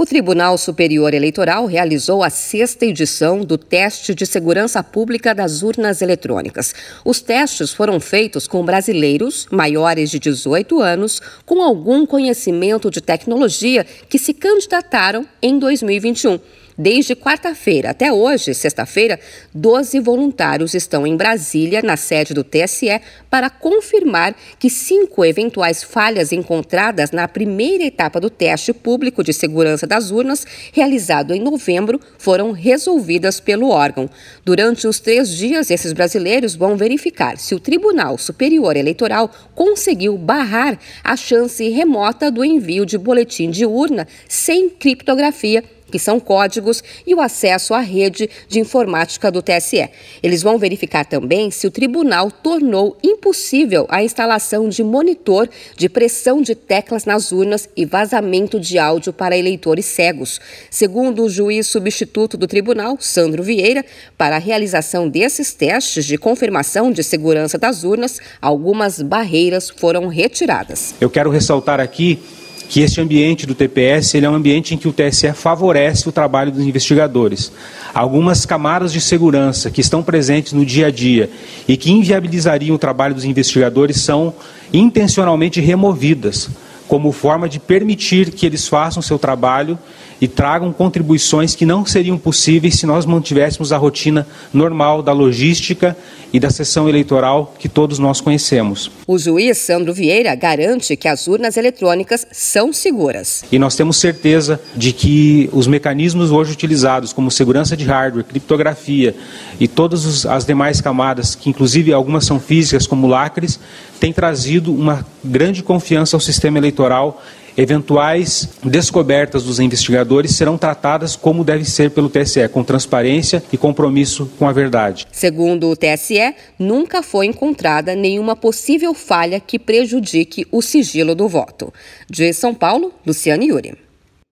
O Tribunal Superior Eleitoral realizou a sexta edição do teste de segurança pública das urnas eletrônicas. Os testes foram feitos com brasileiros maiores de 18 anos com algum conhecimento de tecnologia que se candidataram em 2021. Desde quarta-feira até hoje, sexta-feira, 12 voluntários estão em Brasília, na sede do TSE, para confirmar que cinco eventuais falhas encontradas na primeira etapa do teste público de segurança das urnas, realizado em novembro, foram resolvidas pelo órgão. Durante os três dias, esses brasileiros vão verificar se o Tribunal Superior Eleitoral conseguiu barrar a chance remota do envio de boletim de urna sem criptografia que são códigos, e o acesso à rede de informática do TSE. Eles vão verificar também se o tribunal tornou impossível a instalação de monitor de pressão de teclas nas urnas e vazamento de áudio para eleitores cegos. Segundo o juiz substituto do tribunal, Sandro Vieira, para a realização desses testes de confirmação de segurança das urnas, algumas barreiras foram retiradas. Eu quero ressaltar aqui que este ambiente do TPS ele é um ambiente em que o TSE favorece o trabalho dos investigadores. Algumas camadas de segurança que estão presentes no dia a dia e que inviabilizariam o trabalho dos investigadores são intencionalmente removidas como forma de permitir que eles façam seu trabalho e tragam contribuições que não seriam possíveis se nós mantivéssemos a rotina normal da logística e da sessão eleitoral que todos nós conhecemos. O juiz Sandro Vieira garante que as urnas eletrônicas são seguras. E nós temos certeza de que os mecanismos hoje utilizados, como segurança de hardware, criptografia e todas as demais camadas, que inclusive algumas são físicas, como lacres, têm trazido uma grande confiança ao sistema eleitoral Eventuais descobertas dos investigadores serão tratadas como deve ser pelo TSE, com transparência e compromisso com a verdade. Segundo o TSE, nunca foi encontrada nenhuma possível falha que prejudique o sigilo do voto. De São Paulo, Luciane Yuri.